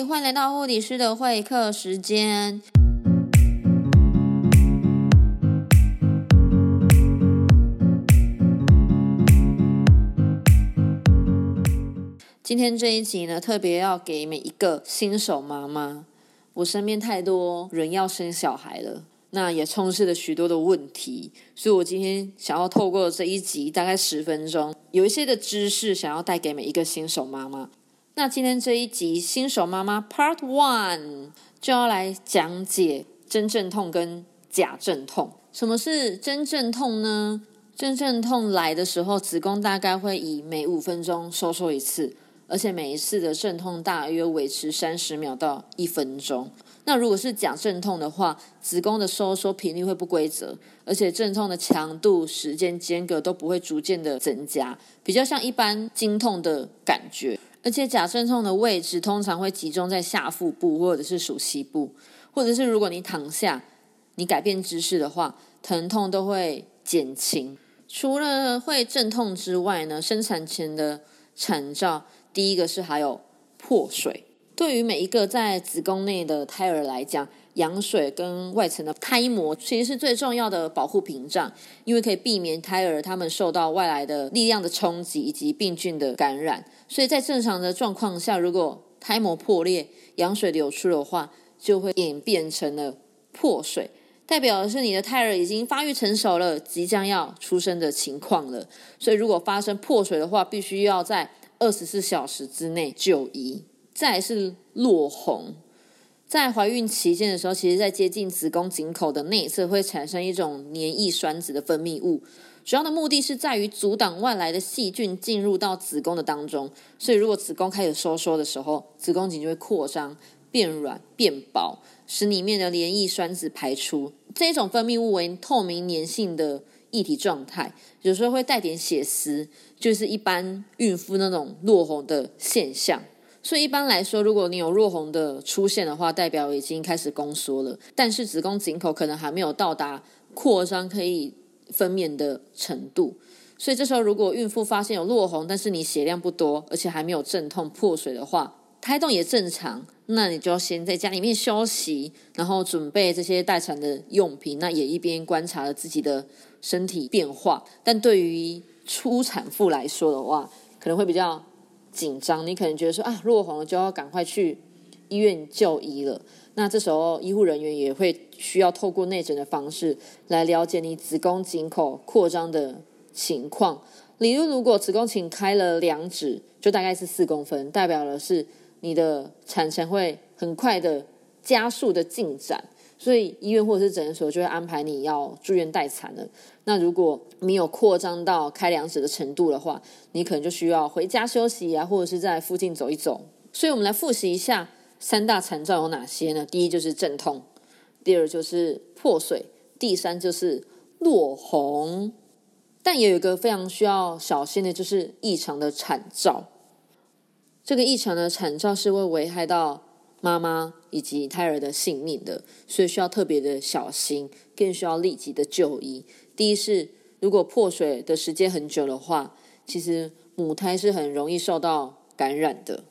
欢迎来到护理师的会客时间。今天这一集呢，特别要给每一个新手妈妈。我身边太多人要生小孩了，那也充斥了许多的问题，所以我今天想要透过这一集，大概十分钟，有一些的知识想要带给每一个新手妈妈。那今天这一集新手妈妈 Part One 就要来讲解真正痛跟假阵痛。什么是真正痛呢？真正痛来的时候，子宫大概会以每五分钟收缩一次，而且每一次的阵痛大约维持三十秒到一分钟。那如果是假阵痛的话，子宫的收缩频率会不规则，而且阵痛的强度、时间间隔都不会逐渐的增加，比较像一般经痛的感觉。而且假阵痛的位置通常会集中在下腹部或者是属膝部，或者是如果你躺下，你改变姿势的话，疼痛都会减轻。除了会阵痛之外呢，生产前的产兆，第一个是还有破水。对于每一个在子宫内的胎儿来讲，羊水跟外层的胎膜其实是最重要的保护屏障，因为可以避免胎儿他们受到外来的力量的冲击以及病菌的感染。所以在正常的状况下，如果胎膜破裂、羊水流出的话，就会演变成了破水，代表的是你的胎儿已经发育成熟了，即将要出生的情况了。所以如果发生破水的话，必须要在二十四小时之内就医。再是落红。在怀孕期间的时候，其实，在接近子宫颈口的内侧会产生一种黏液栓子的分泌物，主要的目的是在于阻挡外来的细菌进入到子宫的当中。所以，如果子宫开始收缩的时候，子宫颈就会扩张、变软、变薄，使里面的黏液栓子排出。这种分泌物为透明粘性的液体状态，有时候会带点血丝，就是一般孕妇那种落红的现象。所以一般来说，如果你有弱红的出现的话，代表已经开始宫缩了，但是子宫颈口可能还没有到达扩张可以分娩的程度。所以这时候，如果孕妇发现有落红，但是你血量不多，而且还没有阵痛破水的话，胎动也正常，那你就要先在家里面休息，然后准备这些待产的用品，那也一边观察了自己的身体变化。但对于初产妇来说的话，可能会比较。紧张，你可能觉得说啊，落红了就要赶快去医院就医了。那这时候医护人员也会需要透过内诊的方式来了解你子宫颈口扩张的情况。例如，如果子宫颈开了两指，就大概是四公分，代表了是你的产程会很快的加速的进展。所以医院或者是诊所就会安排你要住院待产了。那如果你有扩张到开两指的程度的话，你可能就需要回家休息啊，或者是在附近走一走。所以我们来复习一下三大产兆有哪些呢？第一就是阵痛，第二就是破水，第三就是落红。但也有一个非常需要小心的，就是异常的产兆。这个异常的产兆是会危害到。妈妈以及胎儿的性命的，所以需要特别的小心，更需要立即的就医。第一是，如果破水的时间很久的话，其实母胎是很容易受到感染的，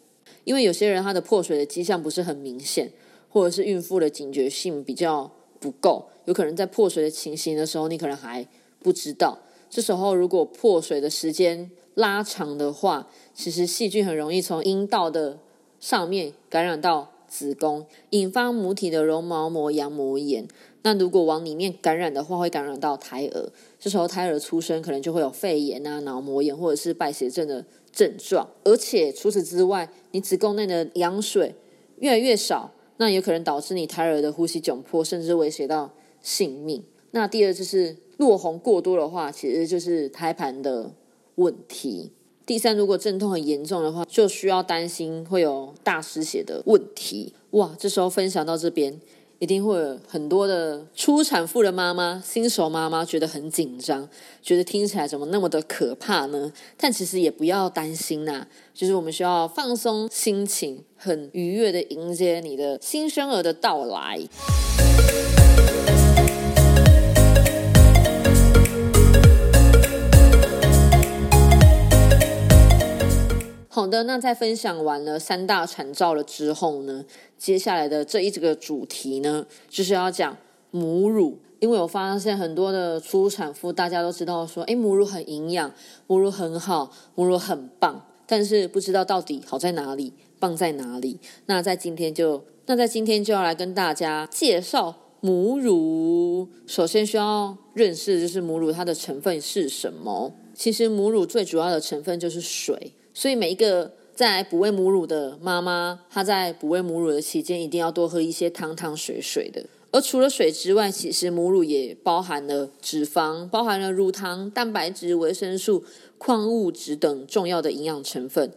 因为有些人他的破水的迹象不是很明显，或者是孕妇的警觉性比较不够，有可能在破水的情形的时候，你可能还不知道。这时候如果破水的时间拉长的话，其实细菌很容易从阴道的上面感染到。子宫引发母体的绒毛膜羊膜炎，那如果往里面感染的话，会感染到胎儿。这时候胎儿出生可能就会有肺炎啊、脑膜炎或者是败血症的症状。而且除此之外，你子宫内的羊水越来越少，那有可能导致你胎儿的呼吸窘迫，甚至威胁到性命。那第二就是落红过多的话，其实就是胎盘的问题。第三，如果阵痛很严重的话，就需要担心会有大失血的问题。哇，这时候分享到这边，一定会有很多的初产妇的妈妈、新手妈妈觉得很紧张，觉得听起来怎么那么的可怕呢？但其实也不要担心呐，就是我们需要放松心情，很愉悦的迎接你的新生儿的到来。好的，那在分享完了三大产兆了之后呢，接下来的这一这个主题呢，就是要讲母乳。因为我发现很多的初产妇，大家都知道说，哎，母乳很营养，母乳很好，母乳很棒，但是不知道到底好在哪里，棒在哪里。那在今天就，那在今天就要来跟大家介绍母乳。首先需要认识的就是母乳它的成分是什么。其实母乳最主要的成分就是水。所以每一个在哺喂母乳的妈妈，她在哺喂母乳的期间，一定要多喝一些汤汤水水的。而除了水之外，其实母乳也包含了脂肪，包含了乳糖、蛋白质、维生素、矿物质等重要的营养成分，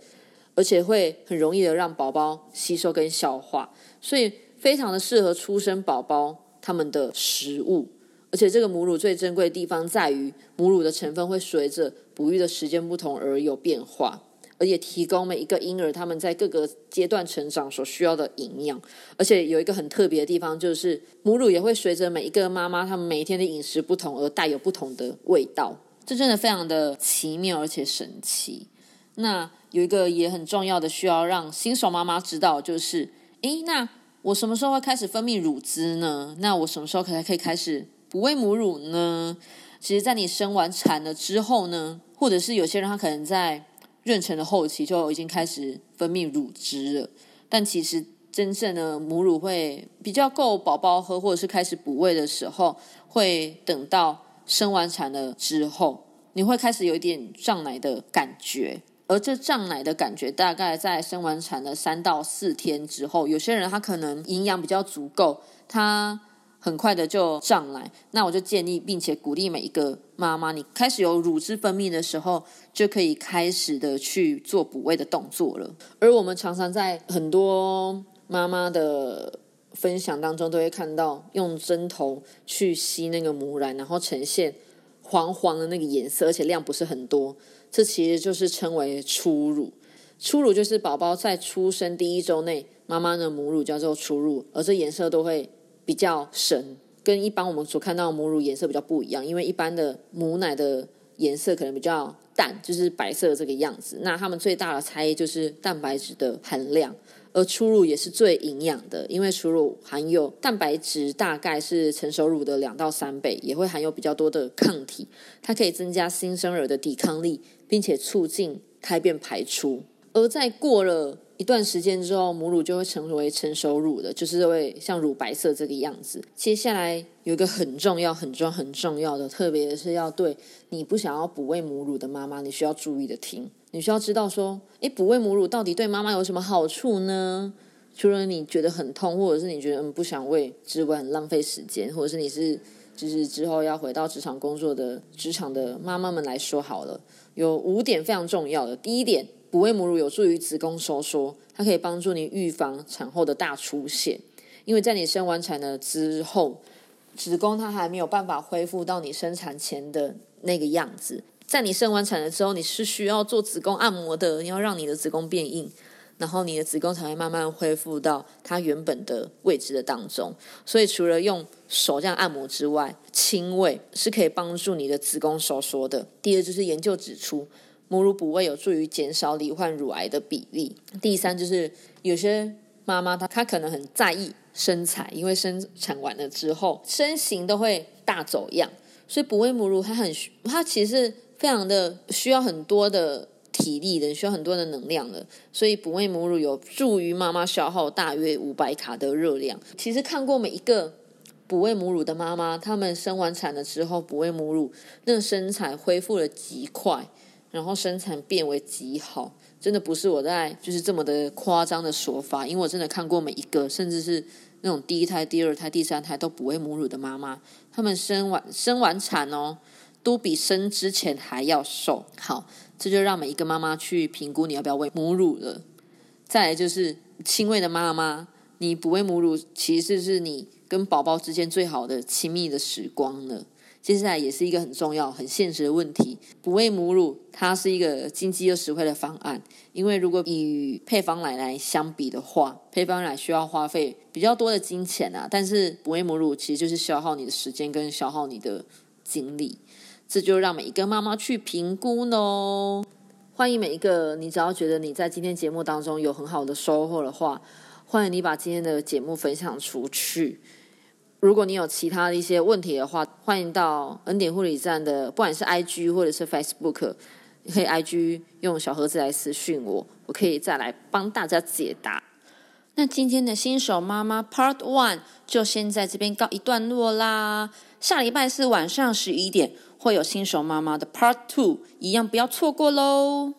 而且会很容易的让宝宝吸收跟消化，所以非常的适合出生宝宝他们的食物。而且这个母乳最珍贵的地方在于，母乳的成分会随着哺育的时间不同而有变化。而且提供每一个婴儿他们在各个阶段成长所需要的营养，而且有一个很特别的地方，就是母乳也会随着每一个妈妈他们每一天的饮食不同而带有不同的味道，这真的非常的奇妙而且神奇。那有一个也很重要的需要让新手妈妈知道，就是诶，那我什么时候会开始分泌乳汁呢？那我什么时候可才可以开始哺喂母乳呢？其实，在你生完产了之后呢，或者是有些人他可能在妊娠的后期就已经开始分泌乳汁了，但其实真正的母乳会比较够宝宝喝，或者是开始哺喂的时候，会等到生完产了之后，你会开始有一点胀奶的感觉，而这胀奶的感觉大概在生完产的三到四天之后，有些人他可能营养比较足够，他。很快的就上来，那我就建议并且鼓励每一个妈妈，你开始有乳汁分泌的时候，就可以开始的去做补喂的动作了。而我们常常在很多妈妈的分享当中，都会看到用针头去吸那个母奶，然后呈现黄黄的那个颜色，而且量不是很多。这其实就是称为初乳。初乳就是宝宝在出生第一周内，妈妈的母乳叫做初乳，而这颜色都会。比较深，跟一般我们所看到的母乳颜色比较不一样，因为一般的母奶的颜色可能比较淡，就是白色这个样子。那它们最大的差异就是蛋白质的含量，而初乳也是最营养的，因为初乳含有蛋白质大概是成熟乳的两到三倍，也会含有比较多的抗体，它可以增加新生儿的抵抗力，并且促进胎便排出。而在过了。一段时间之后，母乳就会成为成熟乳的，就是会像乳白色这个样子。接下来有一个很重要、很重要、很重要的，特别是要对你不想要补喂母乳的妈妈，你需要注意的听。你需要知道说，诶，补喂母乳到底对妈妈有什么好处呢？除了你觉得很痛，或者是你觉得嗯不想喂之外，很浪费时间，或者是你是就是之后要回到职场工作的职场的妈妈们来说好了，有五点非常重要的。第一点。哺喂母乳有助于子宫收缩，它可以帮助你预防产后的大出血。因为在你生完产了之后，子宫它还没有办法恢复到你生产前的那个样子。在你生完产了之后，你是需要做子宫按摩的，你要让你的子宫变硬，然后你的子宫才会慢慢恢复到它原本的位置的当中。所以除了用手这样按摩之外，轻微是可以帮助你的子宫收缩的。第二就是研究指出。母乳补喂有助于减少罹患乳癌的比例。第三就是有些妈妈她她可能很在意身材，因为生产完了之后身形都会大走样，所以补喂母乳它很它其实非常的需要很多的体力的，需要很多的能量的。所以补喂母乳有助于妈妈消耗大约五百卡的热量。其实看过每一个补喂母乳的妈妈，她们生完产了之后补喂母乳，那身材恢复了极快。然后生产变为极好，真的不是我在就是这么的夸张的说法，因为我真的看过每一个，甚至是那种第一胎、第二胎、第三胎都不喂母乳的妈妈，他们生完生完产哦，都比生之前还要瘦。好，这就让每一个妈妈去评估你要不要喂母乳了。再来就是亲喂的妈妈，你不喂母乳，其实是你跟宝宝之间最好的亲密的时光了。接下来也是一个很重要、很现实的问题：补喂母乳，它是一个经济又实惠的方案。因为如果与配方奶来相比的话，配方奶需要花费比较多的金钱啊。但是补喂母乳其实就是消耗你的时间跟消耗你的精力，这就让每一个妈妈去评估喽。欢迎每一个你只要觉得你在今天节目当中有很好的收获的话，欢迎你把今天的节目分享出去。如果你有其他的一些问题的话，欢迎到恩典护理站的，不管是 IG 或者是 Facebook，可以 IG 用小盒子来私讯我，我可以再来帮大家解答。那今天的新手妈妈 Part One 就先在这边告一段落啦。下礼拜四晚上十一点会有新手妈妈的 Part Two，一样不要错过喽。